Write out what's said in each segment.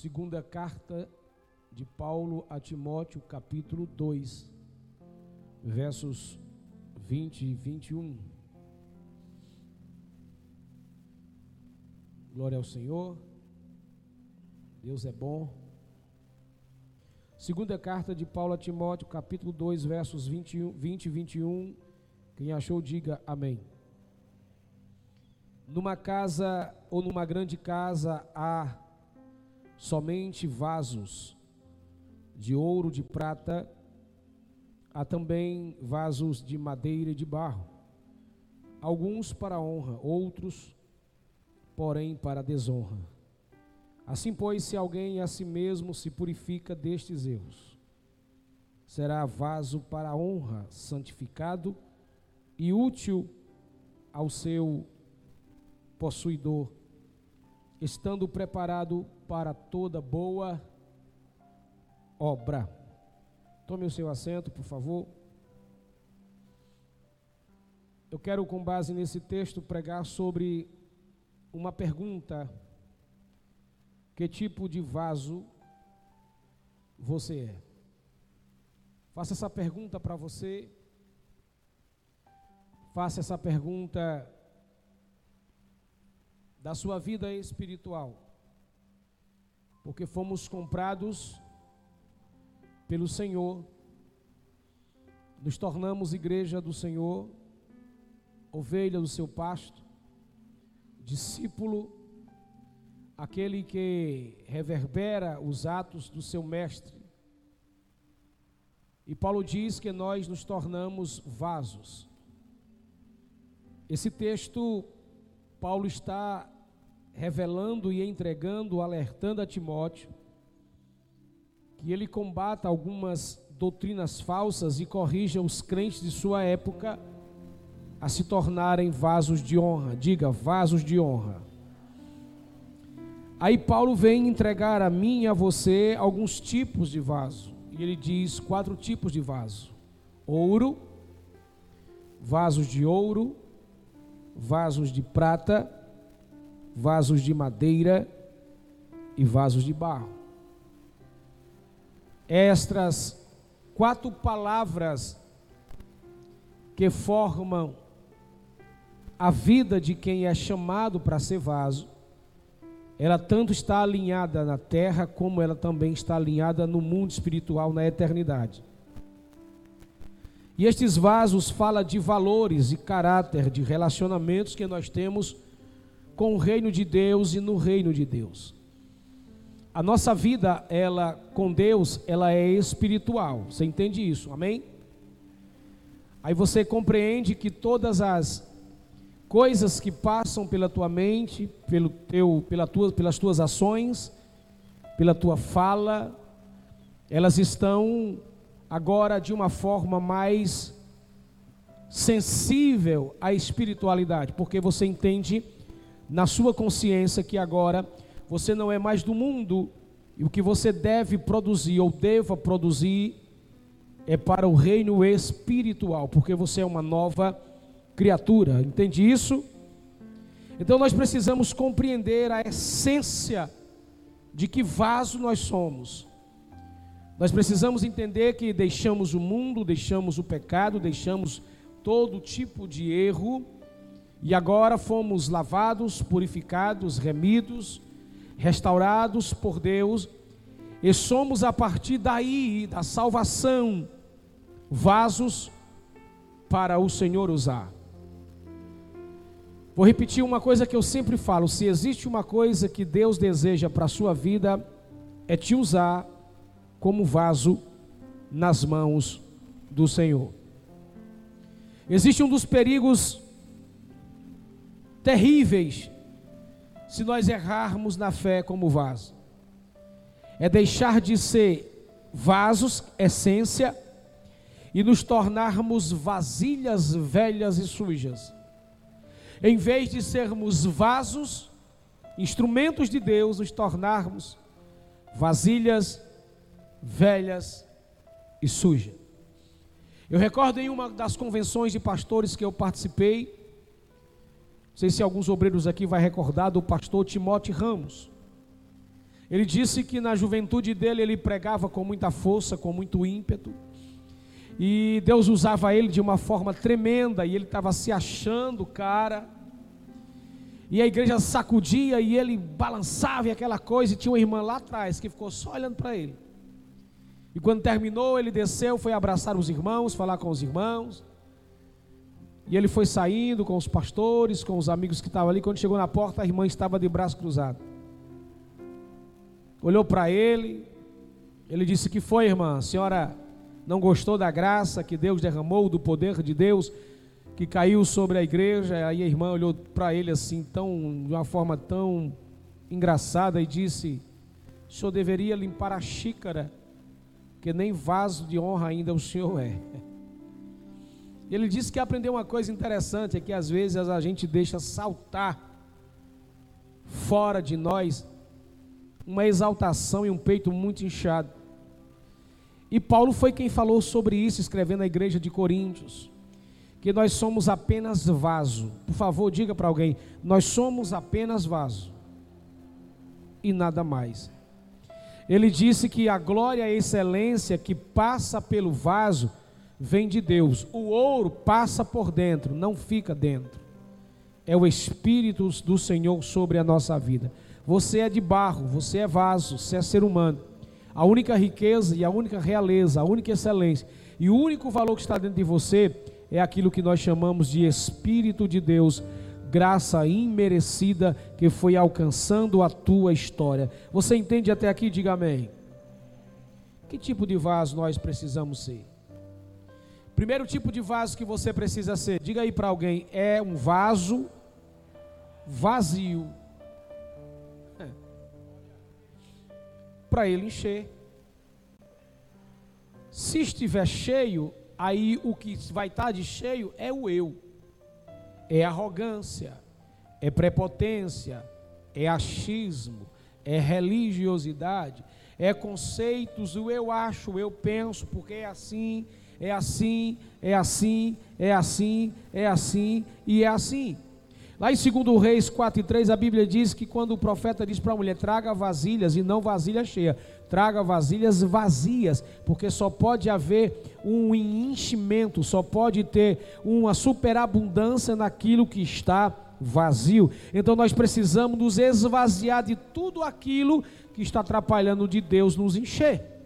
Segunda carta de Paulo a Timóteo, capítulo 2, versos 20 e 21. Glória ao Senhor. Deus é bom. Segunda carta de Paulo a Timóteo, capítulo 2, versos 20, 20 e 21. Quem achou, diga amém. Numa casa ou numa grande casa há somente vasos de ouro, de prata, há também vasos de madeira e de barro, alguns para honra, outros, porém, para desonra. Assim, pois, se alguém a si mesmo se purifica destes erros, será vaso para honra, santificado e útil ao seu possuidor, estando preparado para toda boa obra. Tome o seu assento, por favor. Eu quero, com base nesse texto, pregar sobre uma pergunta: Que tipo de vaso você é? Faça essa pergunta para você. Faça essa pergunta da sua vida espiritual porque fomos comprados pelo Senhor, nos tornamos igreja do Senhor, ovelha do seu pasto, discípulo, aquele que reverbera os atos do seu mestre. E Paulo diz que nós nos tornamos vasos. Esse texto, Paulo está revelando e entregando, alertando a Timóteo, que ele combata algumas doutrinas falsas e corrija os crentes de sua época a se tornarem vasos de honra. Diga, vasos de honra. Aí Paulo vem entregar a mim e a você alguns tipos de vaso. E ele diz quatro tipos de vaso: ouro, vasos de ouro, vasos de prata, vasos de madeira e vasos de barro. Estas quatro palavras que formam a vida de quem é chamado para ser vaso, ela tanto está alinhada na terra, como ela também está alinhada no mundo espiritual, na eternidade. E estes vasos falam de valores e caráter, de relacionamentos que nós temos com o reino de Deus e no reino de Deus. A nossa vida, ela com Deus, ela é espiritual. Você entende isso? Amém? Aí você compreende que todas as coisas que passam pela tua mente, pelo teu, pela tua, pelas tuas ações, pela tua fala, elas estão agora de uma forma mais sensível à espiritualidade, porque você entende na sua consciência que agora você não é mais do mundo e o que você deve produzir ou deva produzir é para o reino espiritual, porque você é uma nova criatura. Entende isso? Então nós precisamos compreender a essência de que vaso nós somos. Nós precisamos entender que deixamos o mundo, deixamos o pecado, deixamos todo tipo de erro e agora fomos lavados, purificados, remidos, restaurados por Deus, e somos a partir daí, da salvação, vasos para o Senhor usar. Vou repetir uma coisa que eu sempre falo: se existe uma coisa que Deus deseja para a sua vida, é te usar como vaso nas mãos do Senhor. Existe um dos perigos terríveis se nós errarmos na fé como vaso. É deixar de ser vasos, essência, e nos tornarmos vasilhas velhas e sujas. Em vez de sermos vasos, instrumentos de Deus, nos tornarmos vasilhas velhas e sujas. Eu recordo em uma das convenções de pastores que eu participei, sei se alguns obreiros aqui vai recordar do pastor Timóteo Ramos. Ele disse que na juventude dele ele pregava com muita força, com muito ímpeto. E Deus usava ele de uma forma tremenda e ele estava se achando, cara. E a igreja sacudia e ele balançava e aquela coisa. E tinha uma irmã lá atrás que ficou só olhando para ele. E quando terminou, ele desceu, foi abraçar os irmãos, falar com os irmãos. E ele foi saindo com os pastores, com os amigos que estavam ali. Quando chegou na porta, a irmã estava de braço cruzado olhou para ele, ele disse: Que foi, irmã? A senhora não gostou da graça que Deus derramou, do poder de Deus que caiu sobre a igreja? Aí a irmã olhou para ele assim, tão, de uma forma tão engraçada, e disse: O senhor deveria limpar a xícara, que nem vaso de honra ainda o senhor é. Ele disse que aprendeu uma coisa interessante: é que às vezes a gente deixa saltar fora de nós uma exaltação e um peito muito inchado. E Paulo foi quem falou sobre isso, escrevendo à igreja de Coríntios, que nós somos apenas vaso. Por favor, diga para alguém: nós somos apenas vaso e nada mais. Ele disse que a glória e a excelência que passa pelo vaso vem de Deus. O ouro passa por dentro, não fica dentro. É o Espírito do Senhor sobre a nossa vida. Você é de barro, você é vaso, você é ser humano. A única riqueza e a única realeza, a única excelência e o único valor que está dentro de você é aquilo que nós chamamos de Espírito de Deus, graça imerecida que foi alcançando a tua história. Você entende até aqui? Diga amém. Que tipo de vaso nós precisamos ser? Primeiro tipo de vaso que você precisa ser, diga aí para alguém, é um vaso vazio. para ele encher. Se estiver cheio, aí o que vai estar tá de cheio é o eu, é arrogância, é prepotência, é achismo, é religiosidade, é conceitos, o eu acho, eu penso, porque é assim, é assim, é assim, é assim, é assim e é assim. Lá em 2 Reis 4 e 3, a Bíblia diz que quando o profeta diz para a mulher: traga vasilhas e não vasilha cheia, traga vasilhas vazias, porque só pode haver um enchimento, só pode ter uma superabundância naquilo que está vazio. Então nós precisamos nos esvaziar de tudo aquilo que está atrapalhando de Deus nos encher.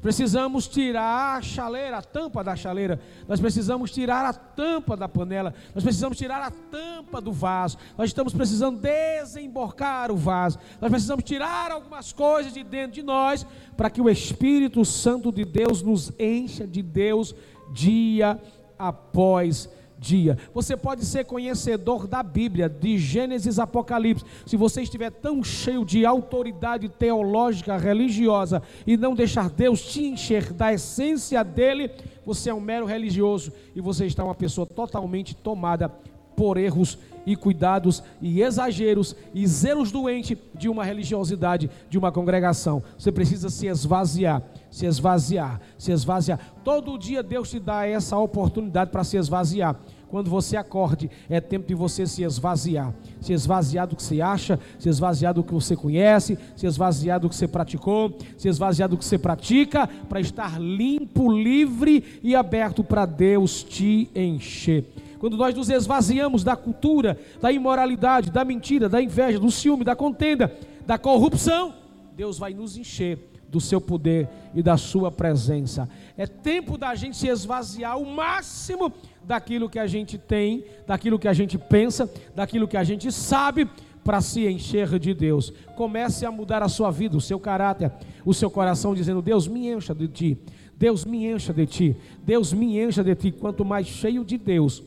Precisamos tirar a chaleira, a tampa da chaleira. Nós precisamos tirar a tampa da panela. Nós precisamos tirar a tampa do vaso. Nós estamos precisando desemborcar o vaso. Nós precisamos tirar algumas coisas de dentro de nós para que o Espírito Santo de Deus nos encha de Deus dia após dia dia. Você pode ser conhecedor da Bíblia, de Gênesis Apocalipse. Se você estiver tão cheio de autoridade teológica, religiosa e não deixar Deus te encher da essência dele, você é um mero religioso e você está uma pessoa totalmente tomada por erros e cuidados e exageros e zelos doentes de uma religiosidade, de uma congregação. Você precisa se esvaziar, se esvaziar, se esvaziar. Todo dia Deus te dá essa oportunidade para se esvaziar. Quando você acorde, é tempo de você se esvaziar. Se esvaziar do que você acha, se esvaziar do que você conhece, se esvaziar do que você praticou, se esvaziar do que você pratica, para estar limpo, livre e aberto para Deus te encher quando nós nos esvaziamos da cultura, da imoralidade, da mentira, da inveja, do ciúme, da contenda, da corrupção, Deus vai nos encher do seu poder e da sua presença. É tempo da gente se esvaziar o máximo daquilo que a gente tem, daquilo que a gente pensa, daquilo que a gente sabe para se encher de Deus. Comece a mudar a sua vida, o seu caráter, o seu coração, dizendo: Deus me encha de ti, Deus me encha de ti, Deus me encha de ti. Quanto mais cheio de Deus,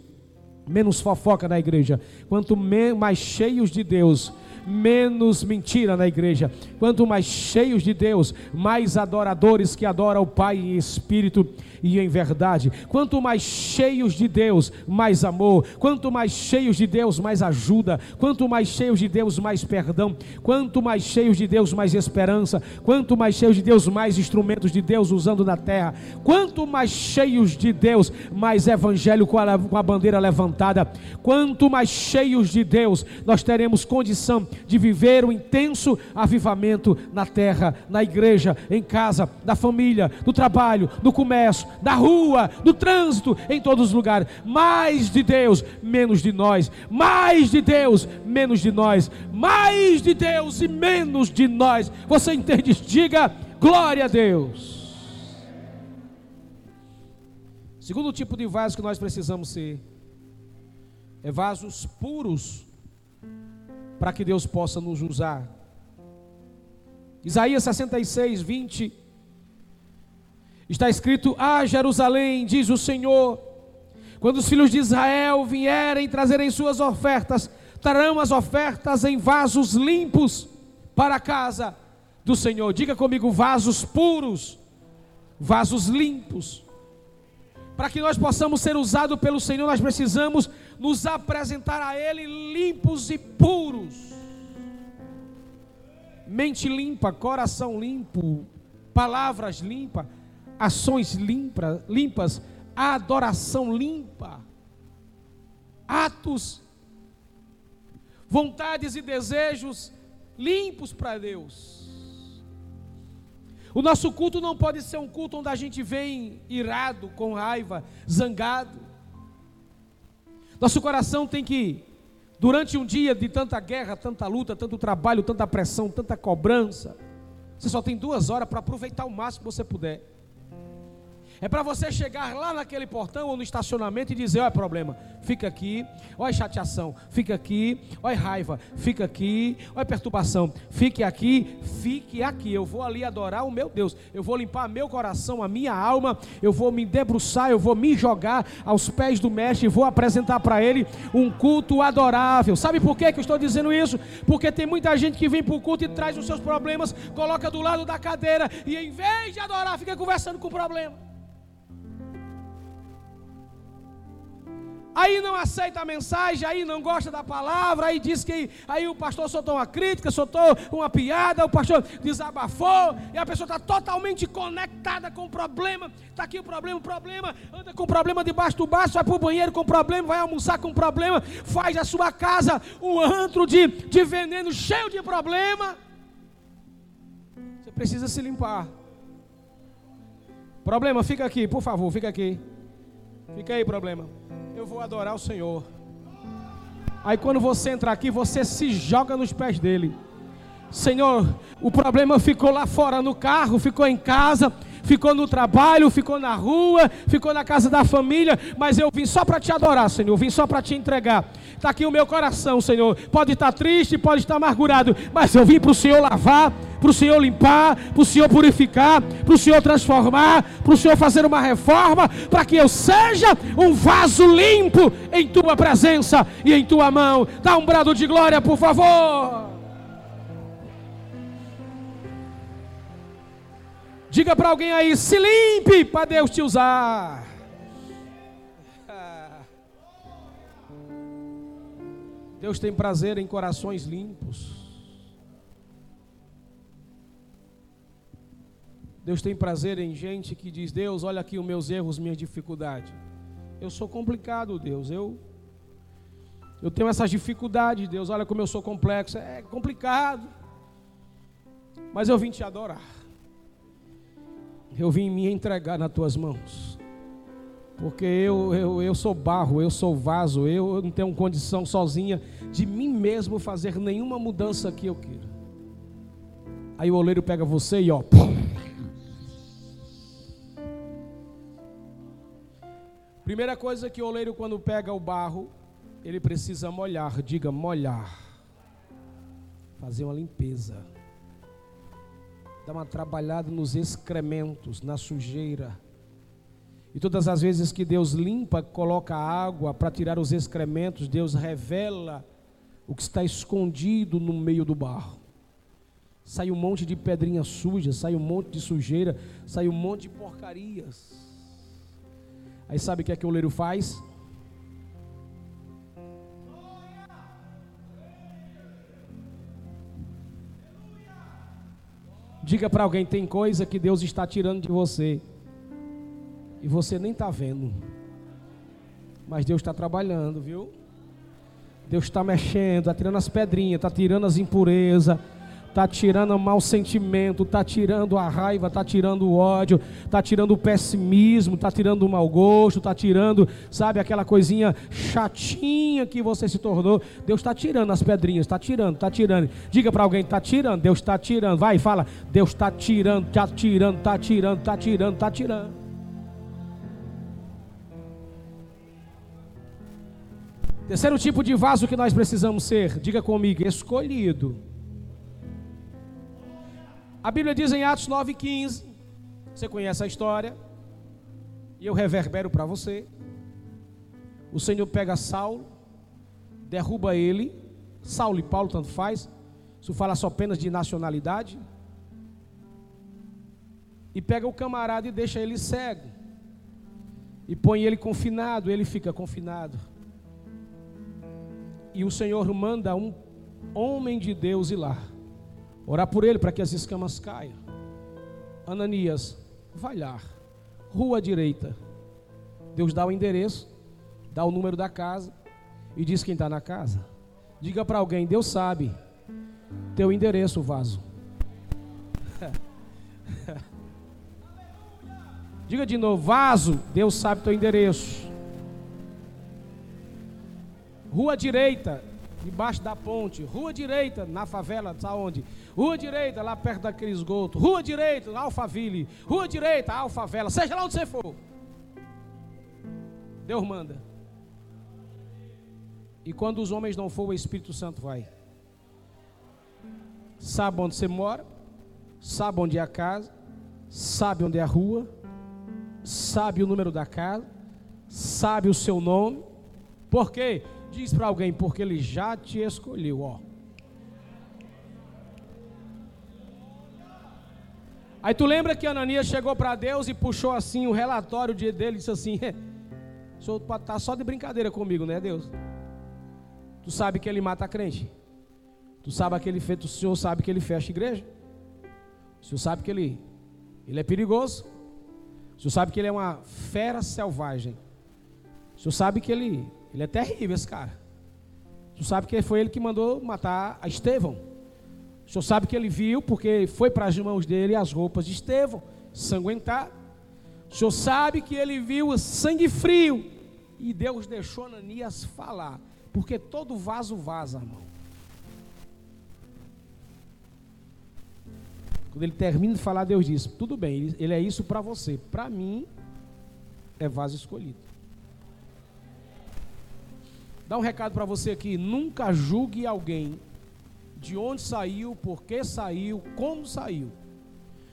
menos fofoca na igreja. Quanto mais cheios de Deus, menos mentira na igreja. Quanto mais cheios de Deus, mais adoradores que adoram o Pai em espírito e em verdade. Quanto mais cheios de Deus, mais amor. Quanto mais cheios de Deus, mais ajuda. Quanto mais cheios de Deus, mais perdão. Quanto mais cheios de Deus, mais esperança. Quanto mais cheios de Deus, mais instrumentos de Deus usando na terra. Quanto mais cheios de Deus, mais evangelho com a, bandeira levantada. Quanto mais cheios de Deus, nós teremos condição de viver o intenso avivamento na terra, na igreja, em casa, na família, no trabalho, no comércio, na rua, no trânsito, em todos os lugares. Mais de Deus, menos de nós. Mais de Deus, menos de nós. Mais de Deus e menos de nós. Você entende? Diga glória a Deus. Segundo tipo de vaso que nós precisamos ser é vasos puros para que Deus possa nos usar. Isaías 66, 20 está escrito: Ah, Jerusalém, diz o Senhor, quando os filhos de Israel vierem trazerem suas ofertas, trarão as ofertas em vasos limpos para a casa do Senhor. Diga comigo, vasos puros, vasos limpos. Para que nós possamos ser usados pelo Senhor, nós precisamos nos apresentar a Ele limpos e puros. Mente limpa, coração limpo, palavras limpas, ações limpa, limpas, adoração limpa, atos, vontades e desejos limpos para Deus. O nosso culto não pode ser um culto onde a gente vem irado, com raiva, zangado. Nosso coração tem que, durante um dia de tanta guerra, tanta luta, tanto trabalho, tanta pressão, tanta cobrança, você só tem duas horas para aproveitar o máximo que você puder. É para você chegar lá naquele portão ou no estacionamento e dizer: olha, problema, fica aqui, olha chateação, fica aqui, olha raiva, fica aqui, olha perturbação, fique aqui, fique aqui. Eu vou ali adorar o meu Deus, eu vou limpar meu coração, a minha alma, eu vou me debruçar, eu vou me jogar aos pés do Mestre e vou apresentar para Ele um culto adorável. Sabe por que, que eu estou dizendo isso? Porque tem muita gente que vem para o culto e traz os seus problemas, coloca do lado da cadeira e em vez de adorar, fica conversando com o problema. Aí não aceita a mensagem, aí não gosta da palavra, aí diz que aí o pastor soltou uma crítica, soltou uma piada, o pastor desabafou, e a pessoa está totalmente conectada com o problema. Está aqui o problema, o problema, anda com o problema debaixo do braço, vai para o banheiro com o problema, vai almoçar com o problema, faz a sua casa um antro de, de veneno cheio de problema. Você precisa se limpar. Problema, fica aqui, por favor, fica aqui. Fica aí, problema eu vou adorar o Senhor. Aí quando você entra aqui, você se joga nos pés dele. Senhor, o problema ficou lá fora no carro, ficou em casa, ficou no trabalho, ficou na rua, ficou na casa da família, mas eu vim só para te adorar, Senhor, vim só para te entregar. Está aqui o meu coração, Senhor. Pode estar triste, pode estar amargurado, mas eu vim para o Senhor lavar, para o Senhor limpar, para o Senhor purificar, para o Senhor transformar, para o Senhor fazer uma reforma, para que eu seja um vaso limpo em tua presença e em tua mão. Dá um brado de glória, por favor. Diga para alguém aí: se limpe para Deus te usar. Deus tem prazer em corações limpos. Deus tem prazer em gente que diz: Deus, olha aqui os meus erros, minhas dificuldades. Eu sou complicado, Deus. Eu eu tenho essas dificuldades, Deus. Olha como eu sou complexo. É complicado. Mas eu vim te adorar. Eu vim me entregar nas tuas mãos. Porque eu, eu, eu sou barro, eu sou vaso, eu não tenho condição sozinha de mim mesmo fazer nenhuma mudança que eu queira. Aí o oleiro pega você e ó. Primeira coisa que o oleiro, quando pega o barro, ele precisa molhar. Diga molhar. Fazer uma limpeza dá uma trabalhada nos excrementos, na sujeira. E todas as vezes que Deus limpa, coloca água para tirar os excrementos, Deus revela o que está escondido no meio do barro. Sai um monte de pedrinha suja, sai um monte de sujeira, sai um monte de porcarias. Aí sabe o que é que o oleiro faz? Diga para alguém: tem coisa que Deus está tirando de você e você nem está vendo, mas Deus está trabalhando, viu? Deus está mexendo, está tirando as pedrinhas, está tirando as impurezas, está tirando o mau sentimento, está tirando a raiva, está tirando o ódio, está tirando o pessimismo, está tirando o mau gosto, está tirando, sabe, aquela coisinha chatinha que você se tornou. Deus está tirando as pedrinhas, está tirando, está tirando. Diga para alguém, está tirando, Deus está tirando. Vai, fala, Deus está tirando, está tirando, está tirando, está tirando, está tirando. Terceiro tipo de vaso que nós precisamos ser, diga comigo, escolhido. A Bíblia diz em Atos 9,15, você conhece a história, e eu reverbero para você. O Senhor pega Saulo, derruba ele, Saulo e Paulo, tanto faz, isso fala só apenas de nacionalidade, e pega o camarada e deixa ele cego, e põe ele confinado, ele fica confinado. E o Senhor manda um homem de Deus ir lá, orar por ele para que as escamas caiam. Ananias, vai lá, rua direita. Deus dá o endereço, dá o número da casa e diz quem está na casa. Diga para alguém, Deus sabe teu endereço, vaso. Diga de novo, vaso, Deus sabe teu endereço. Rua direita, debaixo da ponte. Rua direita, na favela, sabe onde? Rua direita, lá perto daquele esgoto. Rua direita, Alphaville. Rua direita, Alfavela. Seja lá onde você for. Deus manda. E quando os homens não for, o Espírito Santo vai. Sabe onde você mora, sabe onde é a casa, sabe onde é a rua, sabe o número da casa, sabe o seu nome. Por quê? Diz para alguém, porque ele já te escolheu, ó. Aí tu lembra que Ananias chegou para Deus e puxou assim o relatório dele e disse assim: o senhor tá só de brincadeira comigo, né, Deus? Tu sabe que ele mata a crente. Tu sabe que ele o senhor sabe que ele fecha a igreja. O senhor sabe que ele ele é perigoso. O senhor sabe que ele é uma fera selvagem. O senhor sabe que ele ele é terrível, esse cara. Tu sabe que foi ele que mandou matar a Estevão. Senhor sabe que ele viu, porque foi para as mãos dele as roupas de Estevão, sanguentar. O senhor sabe que ele viu sangue frio. E Deus deixou Ananias falar. Porque todo vaso vaza, irmão. Quando ele termina de falar, Deus diz: Tudo bem, ele é isso para você. Para mim, é vaso escolhido. Dá um recado para você aqui: nunca julgue alguém de onde saiu, por que saiu, como saiu.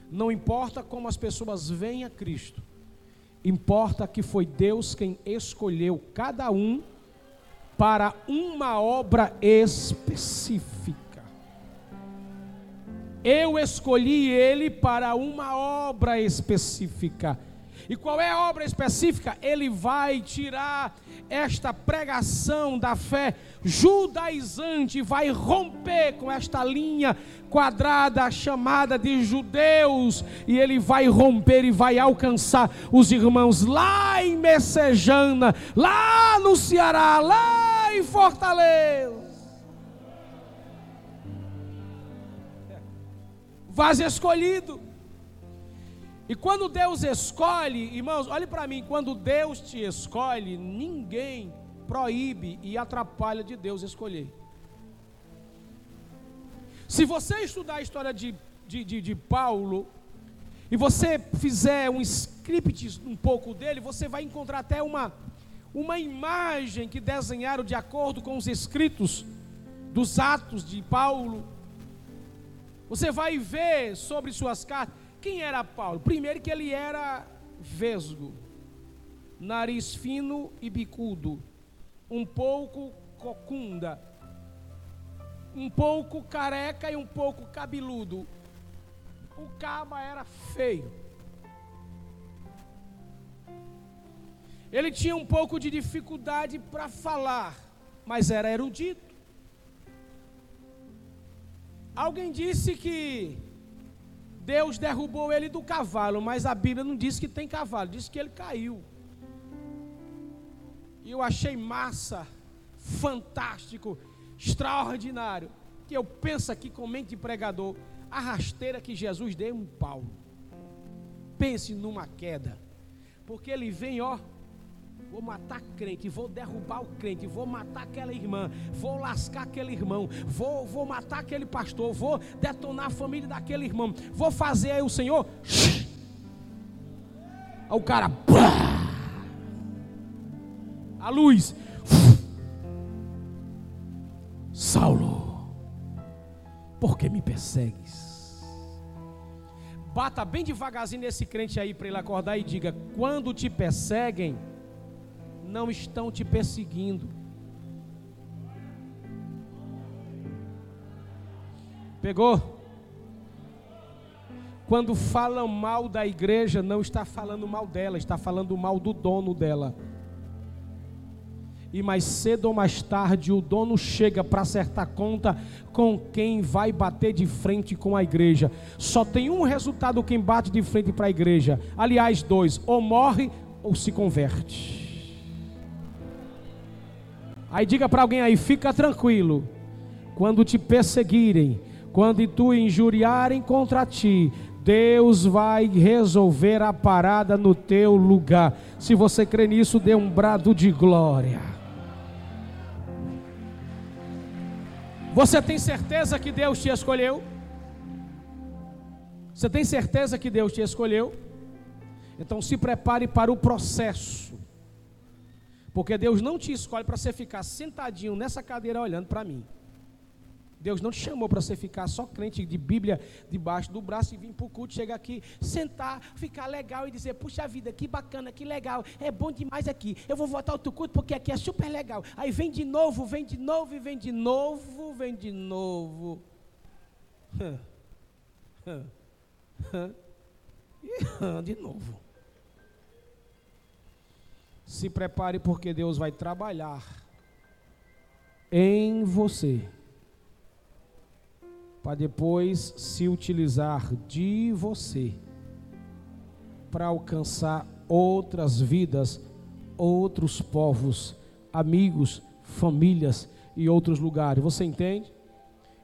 Não importa como as pessoas veem a Cristo, importa que foi Deus quem escolheu cada um para uma obra específica. Eu escolhi ele para uma obra específica. E qual é a obra específica? Ele vai tirar esta pregação da fé judaizante, vai romper com esta linha quadrada chamada de judeus, e ele vai romper e vai alcançar os irmãos lá em Messejana, lá no Ceará, lá em Fortaleza. Vaso escolhido. E quando Deus escolhe, irmãos, olhe para mim, quando Deus te escolhe, ninguém proíbe e atrapalha de Deus escolher. Se você estudar a história de, de, de, de Paulo, e você fizer um script um pouco dele, você vai encontrar até uma, uma imagem que desenharam de acordo com os escritos dos atos de Paulo. Você vai ver sobre suas cartas. Quem era Paulo? Primeiro que ele era vesgo, nariz fino e bicudo, um pouco cocunda, um pouco careca e um pouco cabeludo. O caba era feio. Ele tinha um pouco de dificuldade para falar, mas era erudito. Alguém disse que Deus derrubou ele do cavalo, mas a Bíblia não diz que tem cavalo, diz que ele caiu. E eu achei massa, fantástico, extraordinário. Que eu penso aqui com mente de pregador, a rasteira que Jesus deu um pau. Pense numa queda. Porque ele vem, ó, Vou matar crente, vou derrubar o crente, vou matar aquela irmã, vou lascar aquele irmão, vou, vou matar aquele pastor, vou detonar a família daquele irmão, vou fazer aí o Senhor. Aí o cara, a luz. Saulo, por que me persegues? Bata bem devagarzinho nesse crente aí para ele acordar e diga: quando te perseguem, não estão te perseguindo. Pegou? Quando falam mal da igreja, não está falando mal dela, está falando mal do dono dela. E mais cedo ou mais tarde o dono chega para acertar conta com quem vai bater de frente com a igreja. Só tem um resultado quem bate de frente para a igreja. Aliás, dois: ou morre ou se converte. Aí diga para alguém aí, fica tranquilo. Quando te perseguirem, quando tu injuriarem contra ti, Deus vai resolver a parada no teu lugar. Se você crê nisso, dê um brado de glória. Você tem certeza que Deus te escolheu? Você tem certeza que Deus te escolheu? Então se prepare para o processo. Porque Deus não te escolhe para você ficar sentadinho nessa cadeira olhando para mim. Deus não te chamou para você ficar só crente de Bíblia debaixo do braço e vir para o culto, chegar aqui, sentar, ficar legal e dizer: Puxa vida, que bacana, que legal, é bom demais aqui. Eu vou voltar outro culto porque aqui é super legal. Aí vem de novo, vem de novo e vem de novo, vem de novo. de novo. Se prepare porque Deus vai trabalhar em você para depois se utilizar de você para alcançar outras vidas, outros povos, amigos, famílias e outros lugares. Você entende?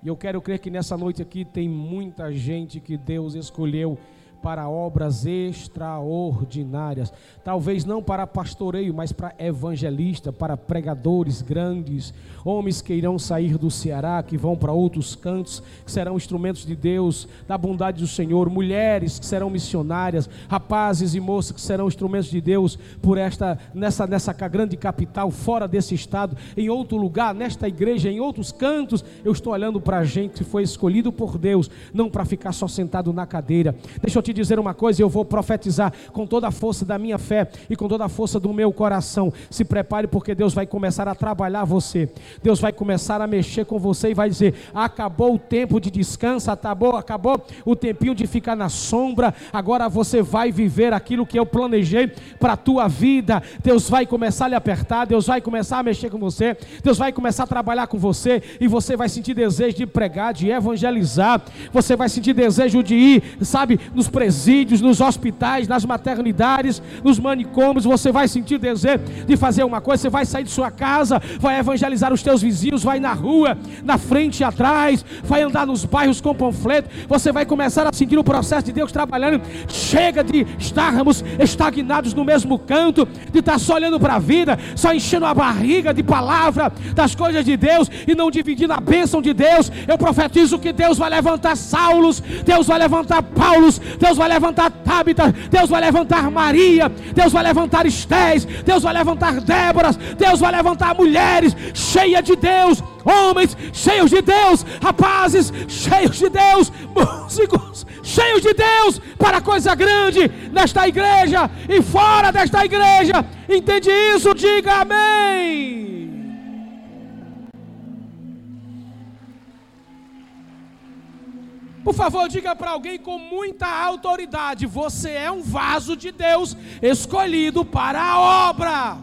E eu quero crer que nessa noite aqui tem muita gente que Deus escolheu para obras extraordinárias. Talvez não para pastoreio, mas para evangelista, para pregadores grandes, homens que irão sair do Ceará, que vão para outros cantos, que serão instrumentos de Deus, da bondade do Senhor, mulheres que serão missionárias, rapazes e moças que serão instrumentos de Deus por esta nessa nessa grande capital, fora desse estado, em outro lugar, nesta igreja, em outros cantos. Eu estou olhando para a gente que foi escolhido por Deus, não para ficar só sentado na cadeira. Deixa eu te dizer uma coisa, eu vou profetizar com toda a força da minha fé e com toda a força do meu coração. Se prepare porque Deus vai começar a trabalhar você. Deus vai começar a mexer com você e vai dizer: "Acabou o tempo de descanso, acabou, acabou o tempinho de ficar na sombra. Agora você vai viver aquilo que eu planejei para a tua vida. Deus vai começar a lhe apertar, Deus vai começar a mexer com você, Deus vai começar a trabalhar com você e você vai sentir desejo de pregar, de evangelizar. Você vai sentir desejo de ir, sabe, nos presídios, nos hospitais, nas maternidades, nos manicômios, você vai sentir desejo de fazer uma coisa, você vai sair de sua casa, vai evangelizar os teus vizinhos, vai na rua, na frente e atrás, vai andar nos bairros com panfleto, você vai começar a sentir o processo de Deus trabalhando. Chega de estarmos estagnados no mesmo canto, de estar só olhando para a vida, só enchendo a barriga de palavra das coisas de Deus e não dividindo a bênção de Deus. Eu profetizo que Deus vai levantar Saulos, Deus vai levantar Paulos, Deus vai levantar Tábita, Deus vai levantar Maria, Deus vai levantar Estés, Deus vai levantar Déboras, Deus vai levantar mulheres cheias de Deus, homens cheios de Deus, rapazes cheios de Deus, músicos cheios de Deus para coisa grande nesta igreja e fora desta igreja. Entende isso? Diga amém. Por favor, diga para alguém com muita autoridade: você é um vaso de Deus escolhido para a obra.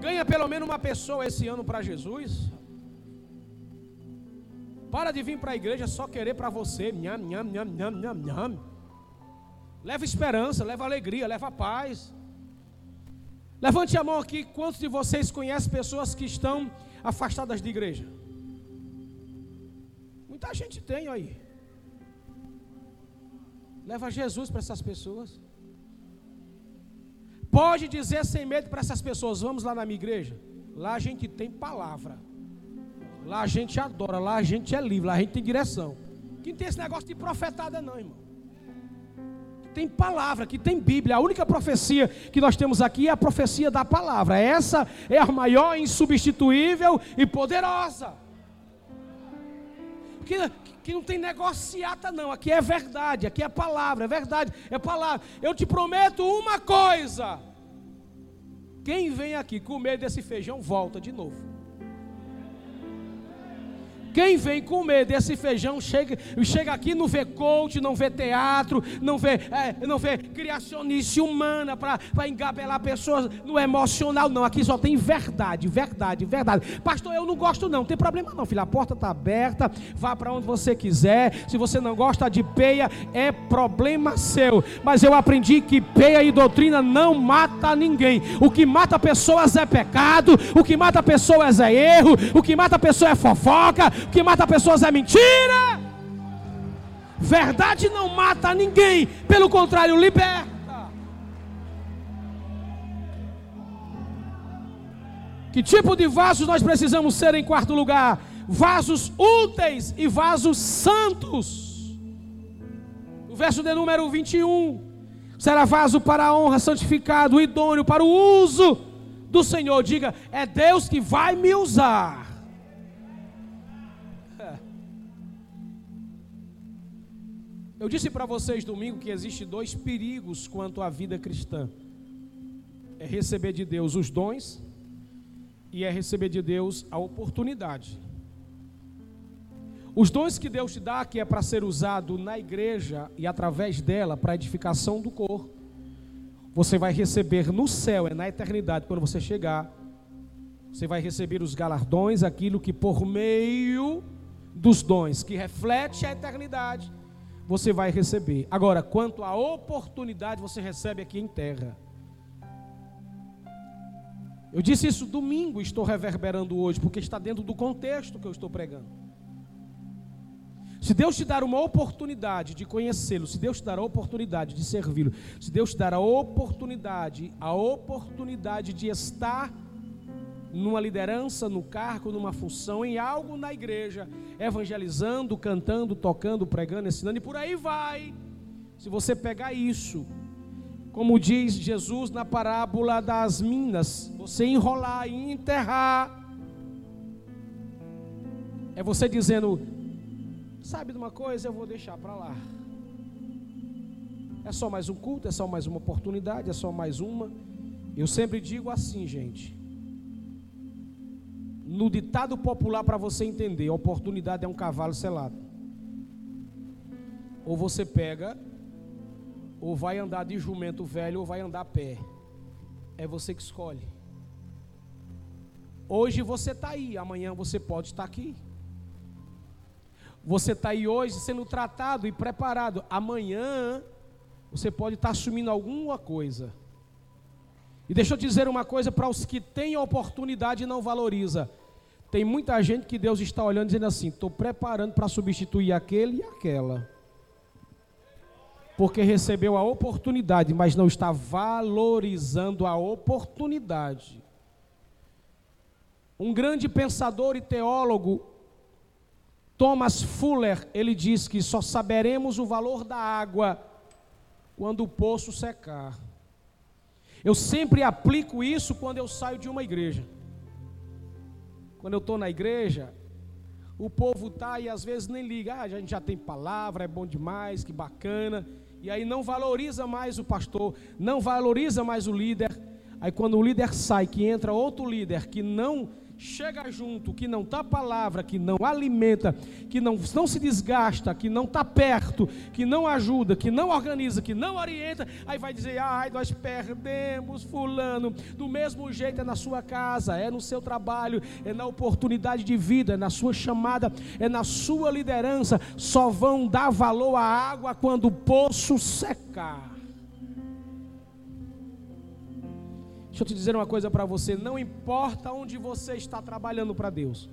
Ganha pelo menos uma pessoa esse ano para Jesus. Para de vir para a igreja só querer para você. Nham, nham, nham, nham, nham, nham. Leva esperança, leva alegria, leva paz. Levante a mão aqui, quantos de vocês conhecem pessoas que estão afastadas de igreja? Muita gente tem aí. Leva Jesus para essas pessoas. Pode dizer sem medo para essas pessoas: vamos lá na minha igreja. Lá a gente tem palavra. Lá a gente adora. Lá a gente é livre. Lá a gente tem direção. Quem tem esse negócio de profetada, não, irmão tem palavra, que tem Bíblia. A única profecia que nós temos aqui é a profecia da palavra. Essa é a maior, insubstituível e poderosa. Que, que não tem negociata, não. Aqui é verdade, aqui é palavra, é verdade, é palavra. Eu te prometo uma coisa: quem vem aqui comer desse feijão, volta de novo. Quem vem comer desse feijão chega, chega aqui não vê coach, não vê teatro, não vê, é, não vê criacionista humana para engabelar pessoas no emocional, não. Aqui só tem verdade, verdade, verdade. Pastor, eu não gosto não, não tem problema não, filho. A porta está aberta, vá para onde você quiser. Se você não gosta de peia, é problema seu. Mas eu aprendi que peia e doutrina não mata ninguém. O que mata pessoas é pecado, o que mata pessoas é erro, o que mata pessoas é fofoca, o que mata pessoas é mentira. Verdade não mata ninguém, pelo contrário, liberta. Que tipo de vasos nós precisamos ser em quarto lugar? Vasos úteis e vasos santos. O verso de número 21 será vaso para a honra, santificado, idôneo para o uso do Senhor. Diga, é Deus que vai me usar. Eu disse para vocês domingo que existe dois perigos quanto à vida cristã. É receber de Deus os dons e é receber de Deus a oportunidade. Os dons que Deus te dá, que é para ser usado na igreja e através dela para edificação do corpo, você vai receber no céu, é na eternidade, quando você chegar, você vai receber os galardões, aquilo que por meio dos dons, que reflete a eternidade, você vai receber. Agora, quanto à oportunidade, você recebe aqui em terra. Eu disse isso domingo, estou reverberando hoje, porque está dentro do contexto que eu estou pregando. Se Deus te dar uma oportunidade de conhecê-lo, se Deus te dar a oportunidade de servi-lo, se Deus te dar a oportunidade, a oportunidade de estar numa liderança, no cargo, numa função, em algo na igreja, evangelizando, cantando, tocando, pregando, ensinando e por aí vai. Se você pegar isso, como diz Jesus na parábola das minas, você enrolar e enterrar, é você dizendo: sabe de uma coisa, eu vou deixar para lá. É só mais um culto, é só mais uma oportunidade, é só mais uma. Eu sempre digo assim, gente no ditado popular para você entender, oportunidade é um cavalo selado. Ou você pega, ou vai andar de jumento velho, ou vai andar a pé. É você que escolhe. Hoje você está aí, amanhã você pode estar aqui. Você está aí hoje sendo tratado e preparado. Amanhã você pode estar assumindo alguma coisa. E deixa eu dizer uma coisa para os que têm oportunidade e não valoriza. Tem muita gente que Deus está olhando dizendo assim: estou preparando para substituir aquele e aquela. Porque recebeu a oportunidade, mas não está valorizando a oportunidade. Um grande pensador e teólogo, Thomas Fuller, ele diz que só saberemos o valor da água quando o poço secar. Eu sempre aplico isso quando eu saio de uma igreja. Quando eu estou na igreja, o povo tá e às vezes nem liga, ah, a gente já tem palavra, é bom demais, que bacana. E aí não valoriza mais o pastor, não valoriza mais o líder. Aí quando o líder sai, que entra outro líder que não chega junto, que não está palavra, que não alimenta, que não, não se desgasta, que não está perto, que não ajuda, que não organiza, que não orienta, aí vai dizer: ai, nós perdemos Fulano. Do mesmo jeito é na sua casa, é no seu trabalho, é na oportunidade de vida, é na sua chamada, é na sua liderança. Só vão dar valor à água quando o poço secar. Deixa eu te dizer uma coisa para você: não importa onde você está trabalhando para Deus,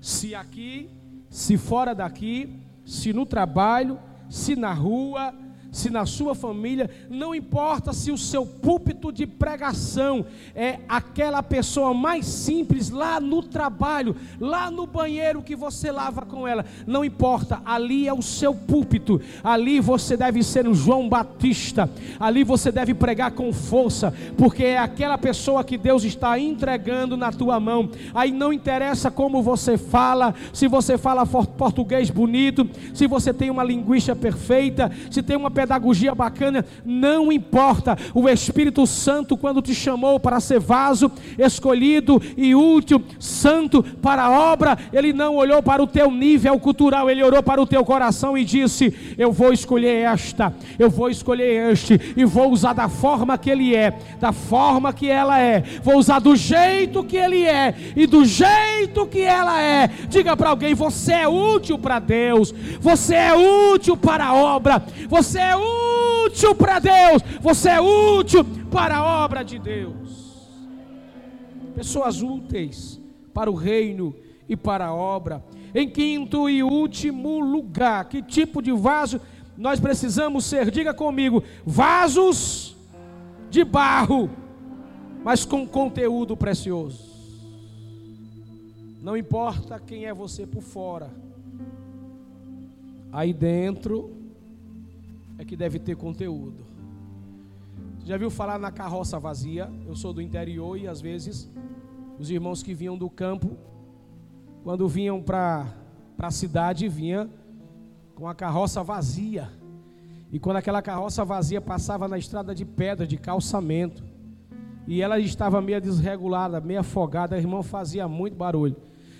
se aqui, se fora daqui, se no trabalho, se na rua, se na sua família, não importa se o seu púlpito de pregação é aquela pessoa mais simples lá no trabalho, lá no banheiro que você lava com ela, não importa, ali é o seu púlpito, ali você deve ser um João Batista, ali você deve pregar com força, porque é aquela pessoa que Deus está entregando na tua mão. Aí não interessa como você fala, se você fala português bonito, se você tem uma linguística perfeita, se tem uma pedagogia bacana, não importa. O Espírito Santo, quando te chamou para ser vaso, escolhido e útil, santo para a obra, ele não olhou para o teu nível cultural, ele olhou para o teu coração e disse: Eu vou escolher esta, eu vou escolher este, e vou usar da forma que ele é, da forma que ela é, vou usar do jeito que ele é e do jeito que ela é. Diga para alguém: Você é útil para Deus, você é útil para a obra, você é é útil para Deus, você é útil para a obra de Deus. Pessoas úteis para o reino e para a obra. Em quinto e último lugar, que tipo de vaso nós precisamos ser? Diga comigo: vasos de barro, mas com conteúdo precioso. Não importa quem é você por fora, aí dentro é que deve ter conteúdo. Já viu falar na carroça vazia? Eu sou do interior e às vezes os irmãos que vinham do campo, quando vinham para a cidade, vinha com a carroça vazia. E quando aquela carroça vazia passava na estrada de pedra, de calçamento, e ela estava meio desregulada, meio afogada, o irmão fazia muito barulho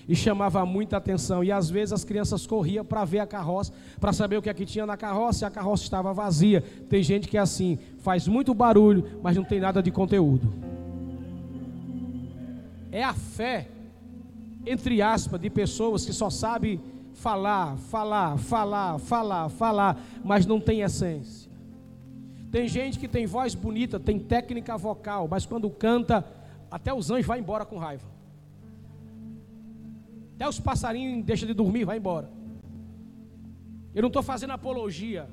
e chamava muita atenção. E às vezes as crianças corriam para ver a carroça, para saber o que é que tinha na carroça, e a carroça estava vazia. Tem gente que é assim, faz muito barulho, mas não tem nada de conteúdo. É a fé, entre aspas, de pessoas que só sabem falar, falar, falar, falar, falar, mas não tem essência. Tem gente que tem voz bonita, tem técnica vocal, mas quando canta, até os anjos vão embora com raiva. Até os passarinhos deixam de dormir, vai embora. Eu não estou fazendo apologia.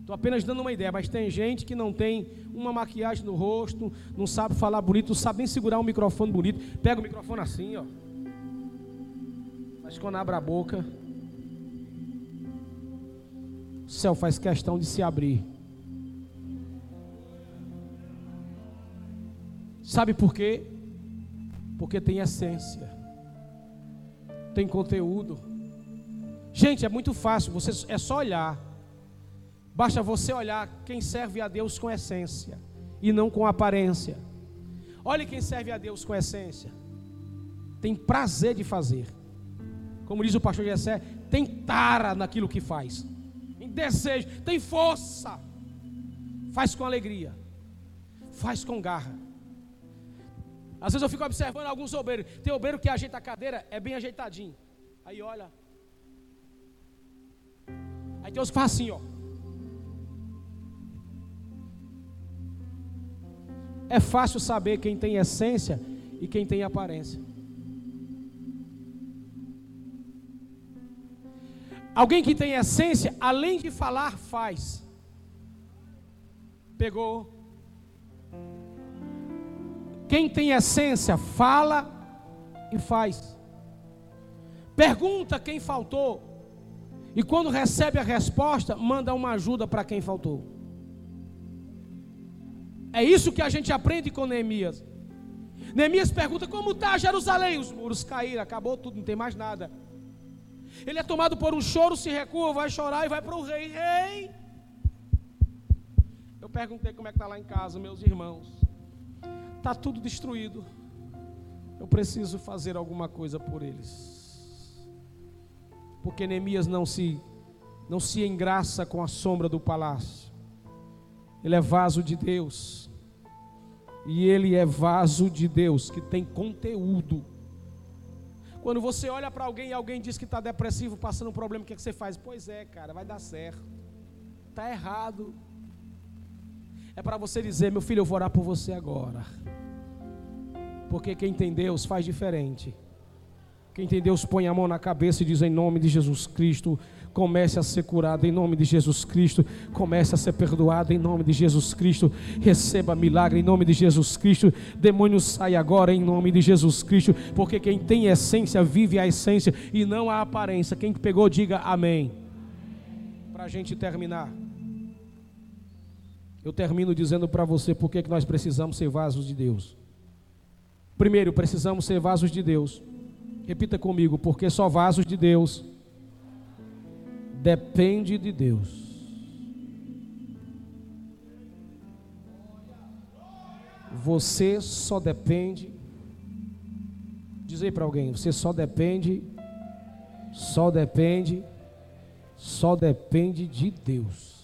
Estou apenas dando uma ideia, mas tem gente que não tem uma maquiagem no rosto, não sabe falar bonito, não sabe nem segurar um microfone bonito. Pega o microfone assim, ó. Mas quando abre a boca, o céu faz questão de se abrir. Sabe por quê? Porque tem essência tem conteúdo. Gente, é muito fácil, você é só olhar. Basta você olhar quem serve a Deus com essência e não com aparência. Olhe quem serve a Deus com essência. Tem prazer de fazer. Como diz o pastor Jessé, tem tara naquilo que faz. Tem desejo, tem força. Faz com alegria. Faz com garra. Às vezes eu fico observando alguns obreiros. Tem obreiro que ajeita a cadeira, é bem ajeitadinho. Aí olha. Aí tem os que faz assim, ó. É fácil saber quem tem essência e quem tem aparência. Alguém que tem essência, além de falar, faz. Pegou quem tem essência fala e faz. Pergunta quem faltou. E quando recebe a resposta, manda uma ajuda para quem faltou. É isso que a gente aprende com Neemias. Neemias pergunta: Como está Jerusalém? Os muros caíram, acabou tudo, não tem mais nada. Ele é tomado por um choro, se recua, vai chorar e vai para o rei. Rei! Eu perguntei como é que está lá em casa, meus irmãos está tudo destruído. Eu preciso fazer alguma coisa por eles. Porque Neemias não se não se engraça com a sombra do palácio. Ele é vaso de Deus. E ele é vaso de Deus que tem conteúdo. Quando você olha para alguém e alguém diz que está depressivo, passando um problema, o que, é que você faz? Pois é, cara, vai dar certo. Está errado. É para você dizer, meu filho, eu vou orar por você agora. Porque quem tem Deus faz diferente. Quem tem Deus põe a mão na cabeça e diz em nome de Jesus Cristo, comece a ser curado em nome de Jesus Cristo, comece a ser perdoado em nome de Jesus Cristo, receba milagre em nome de Jesus Cristo, demônio sai agora em nome de Jesus Cristo, porque quem tem essência vive a essência e não a aparência. Quem pegou, diga amém. Para a gente terminar, eu termino dizendo para você por que nós precisamos ser vasos de Deus. Primeiro, precisamos ser vasos de Deus. Repita comigo, porque só vasos de Deus depende de Deus. Você só depende. Diz aí para alguém, você só depende, só depende, só depende de Deus.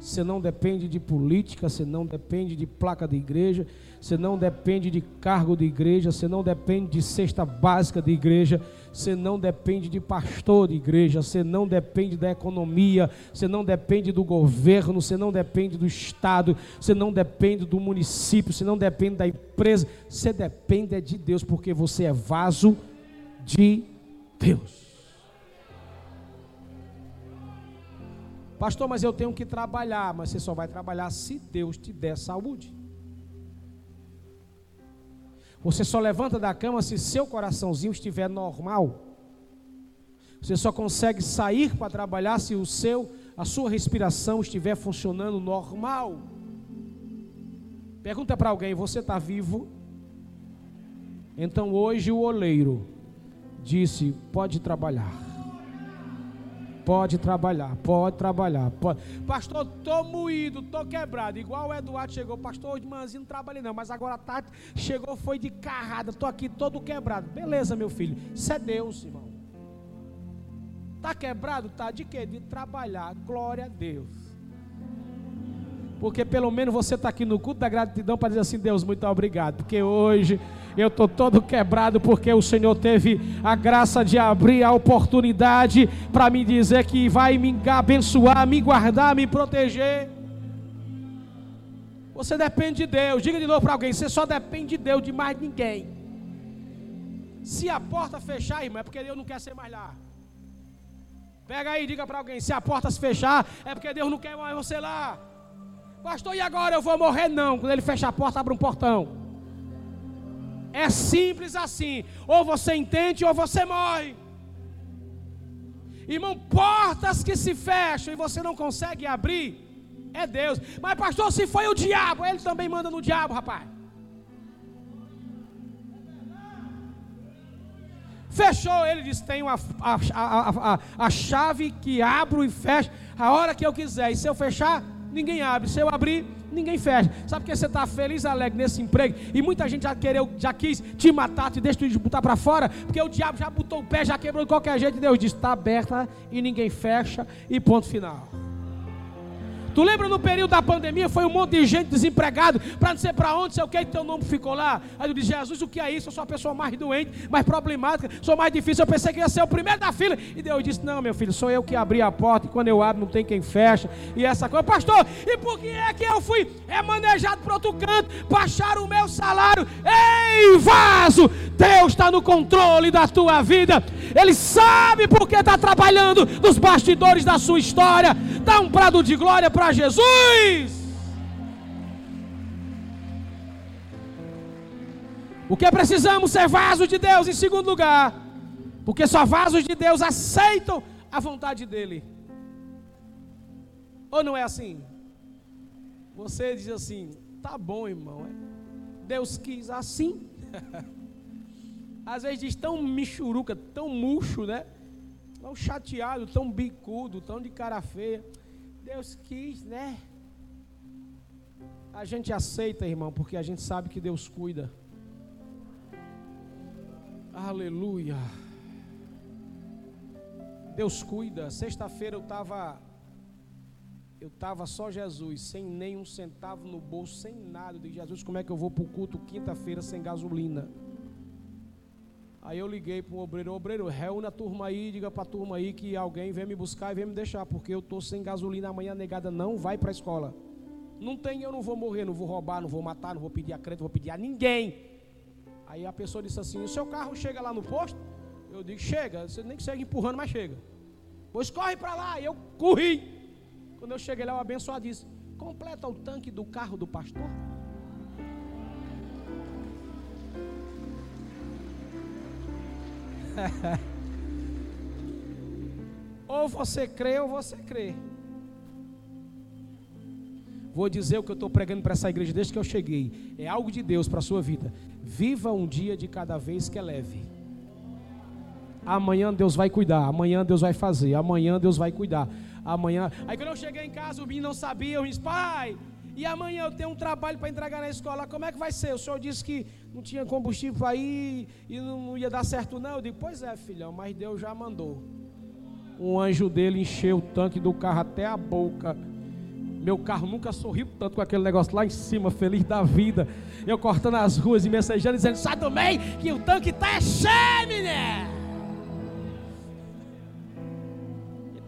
Você não depende de política, você não depende de placa de igreja, você não depende de cargo de igreja, você não depende de cesta básica de igreja, você não depende de pastor de igreja, você não depende da economia, você não depende do governo, você não depende do estado, você não depende do município, você não depende da empresa, você depende de Deus, porque você é vaso de Deus. Pastor, mas eu tenho que trabalhar, mas você só vai trabalhar se Deus te der saúde. Você só levanta da cama se seu coraçãozinho estiver normal. Você só consegue sair para trabalhar se o seu, a sua respiração estiver funcionando normal. Pergunta para alguém: você está vivo? Então hoje o oleiro disse: pode trabalhar. Pode trabalhar, pode trabalhar. Pode. Pastor, estou moído, estou quebrado. Igual o Eduardo chegou, pastor, hoje de manhãzinho não trabalhei não, mas agora tarde chegou, foi de carrada, estou aqui todo quebrado. Beleza, meu filho, isso é Deus, irmão. Está quebrado? Tá de quê? De trabalhar. Glória a Deus. Porque pelo menos você está aqui no culto da gratidão para dizer assim, Deus, muito obrigado. Porque hoje eu estou todo quebrado porque o Senhor teve a graça de abrir a oportunidade para me dizer que vai me abençoar, me guardar, me proteger. Você depende de Deus. Diga de novo para alguém: você só depende de Deus, de mais ninguém. Se a porta fechar, irmão, é porque Deus não quer ser mais lá. Pega aí, diga para alguém: se a porta se fechar, é porque Deus não quer mais você lá. Pastor, e agora eu vou morrer? Não. Quando ele fecha a porta, abre um portão. É simples assim. Ou você entende ou você morre. Irmão, portas que se fecham e você não consegue abrir, é Deus. Mas, pastor, se foi o diabo, ele também manda no diabo, rapaz. Fechou, ele diz: tem a, a, a, a, chave que abro e fecho a hora que eu quiser. E se eu fechar, ninguém abre. Se eu abrir, ninguém fecha. Sabe que você está feliz, alegre nesse emprego? E muita gente já quereu, já quis te matar, te destruir, te botar para fora, porque o diabo já botou o pé, já quebrou de qualquer jeito. Deus disse: está aberta e ninguém fecha, e ponto final. Tu lembra no período da pandemia? Foi um monte de gente desempregado, para não sei para onde, sei o que, teu nome ficou lá. Aí eu disse: Jesus, o que é isso? Eu sou a pessoa mais doente, mais problemática, sou mais difícil. Eu pensei que ia ser o primeiro da fila. E Deus disse: Não, meu filho, sou eu que abri a porta. E quando eu abro, não tem quem fecha. E essa coisa, pastor, e por que é que eu fui remanejado para outro canto, achar o meu salário? Ei, vaso! Deus está no controle da tua vida. Ele sabe porque está trabalhando nos bastidores da sua história. Dá um prado de glória para Jesus. O que precisamos ser vasos de Deus em segundo lugar, porque só vasos de Deus aceitam a vontade dele. Ou não é assim? Você diz assim: tá bom, irmão. É. Deus quis assim. Às vezes diz tão michuruca, tão murcho, né? Tão chateado, tão bicudo, tão de cara feia. Deus quis, né? A gente aceita, irmão, porque a gente sabe que Deus cuida. Aleluia. Deus cuida. Sexta-feira eu estava eu estava só Jesus, sem nenhum centavo no bolso, sem nada. Eu disse, Jesus, como é que eu vou para o culto quinta-feira sem gasolina? Aí eu liguei para o obreiro, obreiro, reúne a turma aí, diga para a turma aí que alguém vem me buscar e vem me deixar, porque eu estou sem gasolina amanhã, negada não vai para a escola. Não tem, eu não vou morrer, não vou roubar, não vou matar, não vou pedir a crédito, não vou pedir a ninguém. Aí a pessoa disse assim: O seu carro chega lá no posto? Eu digo: Chega, você nem segue empurrando, mas chega. Pois corre para lá. E eu corri. Quando eu cheguei lá, o abençoado disse: Completa o tanque do carro do pastor. ou você crê ou você crê. Vou dizer o que eu estou pregando para essa igreja desde que eu cheguei. É algo de Deus para a sua vida. Viva um dia de cada vez que é leve. Amanhã Deus vai cuidar. Amanhã Deus vai fazer. Amanhã Deus vai cuidar. Amanhã. Aí quando eu cheguei em casa, o menino não sabia. Eu disse, pai, e amanhã eu tenho um trabalho para entregar na escola. Como é que vai ser? O senhor disse que não tinha combustível ir e não ia dar certo, não. Eu digo, pois é, filhão, mas Deus já mandou. Um anjo dele encheu o tanque do carro até a boca. Meu carro nunca sorriu tanto com aquele negócio lá em cima, feliz da vida. Eu cortando as ruas e mensajando, dizendo: sai do meio, que o tanque está cheio, menino.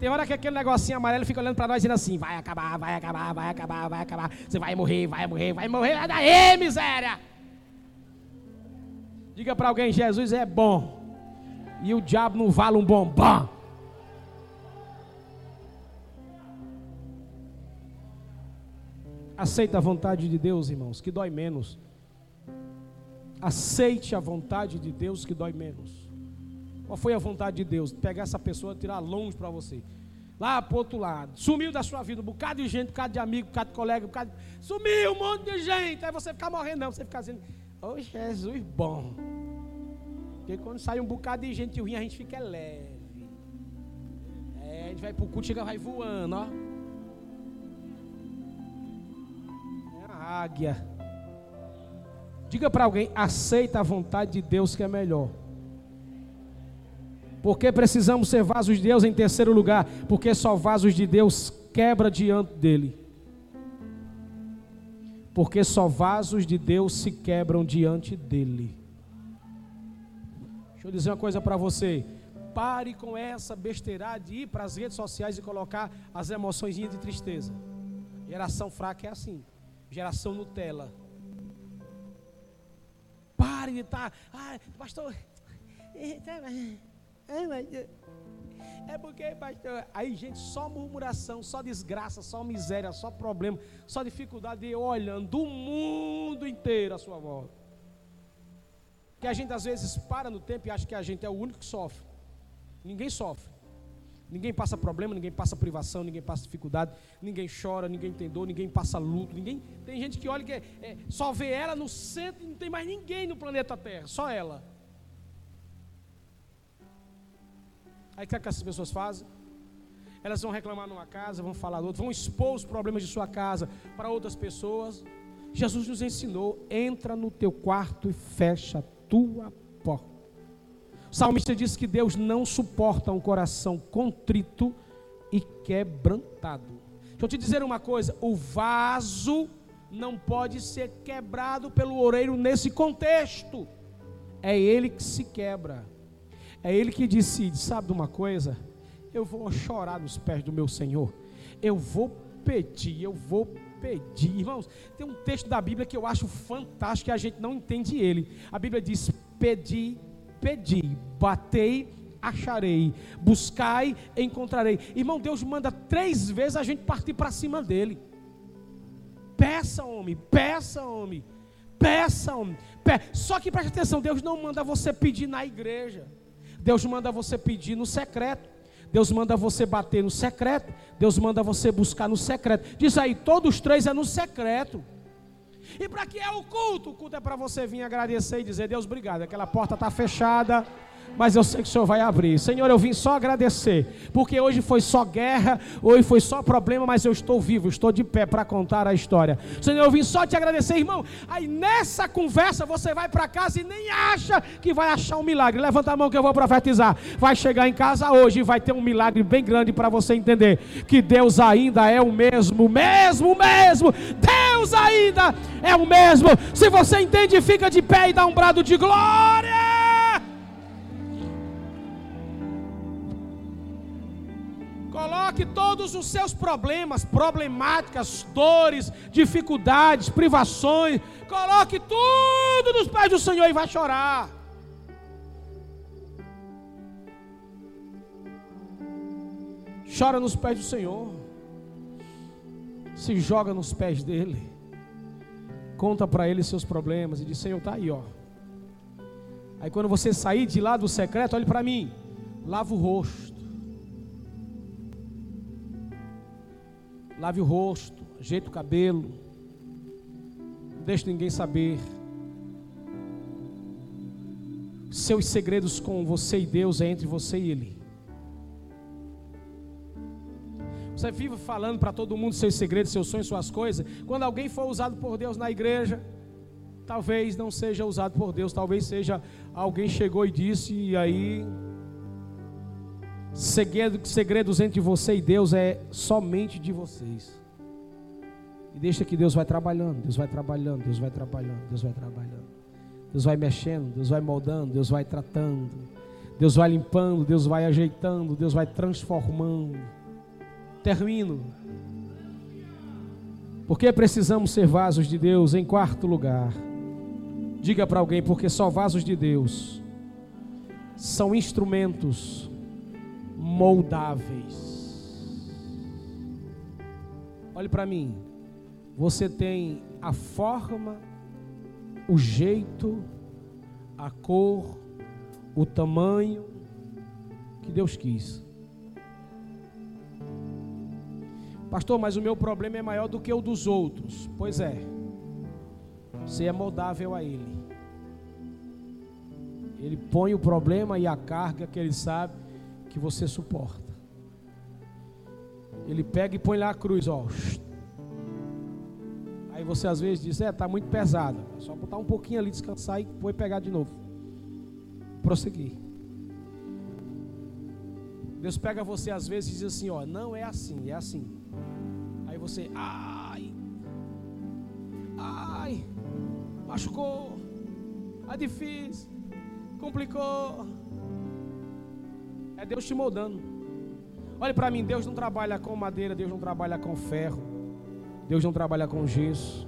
Tem hora que aquele negocinho amarelo fica olhando para nós dizendo assim: vai acabar, vai acabar, vai acabar, vai acabar. Você vai morrer, vai morrer, vai morrer. Vai daí, miséria. Diga para alguém: Jesus é bom. E o diabo não vale um bombom. Aceita a vontade de Deus, irmãos, que dói menos. Aceite a vontade de Deus que dói menos. Qual foi a vontade de Deus? Pegar essa pessoa e tirar longe para você. Lá para outro lado. Sumiu da sua vida um bocado de gente, um bocado de amigo, um bocado de colega, um bocado de... Sumiu um monte de gente. Aí você ficar morrendo, não. Você ficar dizendo, ô oh, Jesus bom. Porque quando sai um bocado de gente ruim, a gente fica leve. É, a gente vai pro culto, chega, vai voando, ó. águia. Diga para alguém: aceita a vontade de Deus que é melhor. Porque precisamos ser vasos de Deus em terceiro lugar? Porque só vasos de Deus quebra diante dele. Porque só vasos de Deus se quebram diante dele. Deixa eu dizer uma coisa para você. Pare com essa besteira de ir para as redes sociais e colocar as emoções de tristeza. Geração fraca é assim. Geração Nutella. Pare de estar. Tá, ah, pastor. É porque, pastor. Aí, gente, só murmuração, só desgraça, só miséria, só problema, só dificuldade olhando o mundo inteiro à sua volta. Que a gente às vezes para no tempo e acha que a gente é o único que sofre. Ninguém sofre. Ninguém passa problema, ninguém passa privação, ninguém passa dificuldade, ninguém chora, ninguém tem dor, ninguém passa luto, ninguém. Tem gente que olha que é, é, só vê ela no centro e não tem mais ninguém no planeta Terra, só ela. Aí o que, é que essas pessoas fazem? Elas vão reclamar numa casa, vão falar outro, vão expor os problemas de sua casa para outras pessoas. Jesus nos ensinou: entra no teu quarto e fecha a tua porta. O salmista diz que Deus não suporta um coração contrito e quebrantado. Deixa eu te dizer uma coisa: o vaso não pode ser quebrado pelo oreiro nesse contexto. É ele que se quebra. É ele que decide. Sabe de uma coisa? Eu vou chorar nos pés do meu Senhor. Eu vou pedir, eu vou pedir. Irmãos, tem um texto da Bíblia que eu acho fantástico e a gente não entende ele. A Bíblia diz: pedir pedi, batei, acharei, buscai, encontrarei. Irmão, Deus manda três vezes a gente partir para cima dele. Peça, homem, peça, homem, peça, homem. Peça. Só que preste atenção, Deus não manda você pedir na igreja. Deus manda você pedir no secreto. Deus manda você bater no secreto. Deus manda você buscar no secreto. Diz aí, todos três é no secreto. E para que é o culto? O culto é para você vir agradecer e dizer: Deus, obrigado. Aquela porta está fechada, mas eu sei que o Senhor vai abrir. Senhor, eu vim só agradecer, porque hoje foi só guerra, hoje foi só problema, mas eu estou vivo, estou de pé para contar a história. Senhor, eu vim só te agradecer, irmão. Aí nessa conversa você vai para casa e nem acha que vai achar um milagre. Levanta a mão que eu vou profetizar. Vai chegar em casa hoje e vai ter um milagre bem grande para você entender que Deus ainda é o mesmo, mesmo, mesmo. Deus ainda é o mesmo. Se você entende, fica de pé e dá um brado de glória. Coloque todos os seus problemas, problemáticas, dores, dificuldades, privações. Coloque tudo nos pés do Senhor e vai chorar. Chora nos pés do Senhor. Se joga nos pés dele. Conta para ele seus problemas e diz: Senhor, tá aí, ó. Aí quando você sair de lá do secreto, olhe para mim. Lava o rosto Lave o rosto, ajeite o cabelo. Não deixe ninguém saber. Seus segredos com você e Deus é entre você e Ele. Você vive falando para todo mundo seus segredos, seus sonhos, suas coisas. Quando alguém for usado por Deus na igreja, talvez não seja usado por Deus, talvez seja alguém chegou e disse, e aí Segredo, segredos entre você e Deus é somente de vocês. E deixa que Deus vai trabalhando, Deus vai trabalhando, Deus vai trabalhando, Deus vai trabalhando. Deus vai mexendo, Deus vai moldando, Deus vai tratando. Deus vai limpando, Deus vai ajeitando, Deus vai transformando. Termino. Porque precisamos ser vasos de Deus em quarto lugar. Diga para alguém, porque só vasos de Deus são instrumentos moldáveis. Olhe para mim. Você tem a forma, o jeito, a cor, o tamanho que Deus quis. Pastor, mas o meu problema é maior do que o dos outros. Pois é. Você é moldável a Ele. Ele põe o problema e a carga que Ele sabe que você suporta. Ele pega e põe lá a cruz, ó. Aí você às vezes diz: É, tá muito pesado. É só botar um pouquinho ali, descansar e depois pegar de novo. Prosseguir. Deus pega você às vezes e diz assim: Ó, não é assim, é assim. Aí você, ai, ai, machucou, é difícil, complicou. É Deus te moldando. Olhe para mim, Deus não trabalha com madeira, Deus não trabalha com ferro, Deus não trabalha com gesso,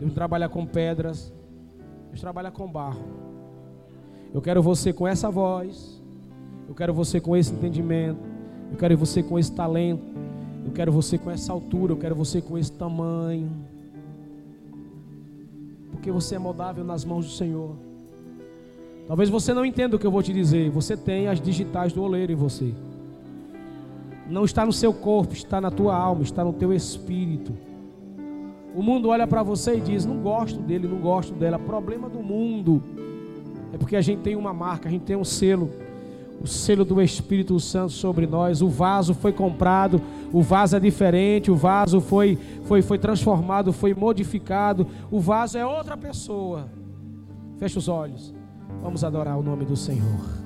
Deus não trabalha com pedras, Deus trabalha com barro. Eu quero você com essa voz, eu quero você com esse entendimento, eu quero você com esse talento, eu quero você com essa altura, eu quero você com esse tamanho, porque você é moldável nas mãos do Senhor. Talvez você não entenda o que eu vou te dizer. Você tem as digitais do oleiro em você. Não está no seu corpo, está na tua alma, está no teu espírito. O mundo olha para você e diz: Não gosto dele, não gosto dela. Problema do mundo é porque a gente tem uma marca, a gente tem um selo, o selo do Espírito Santo sobre nós. O vaso foi comprado, o vaso é diferente, o vaso foi, foi, foi transformado, foi modificado. O vaso é outra pessoa. Fecha os olhos. Vamos adorar o nome do Senhor.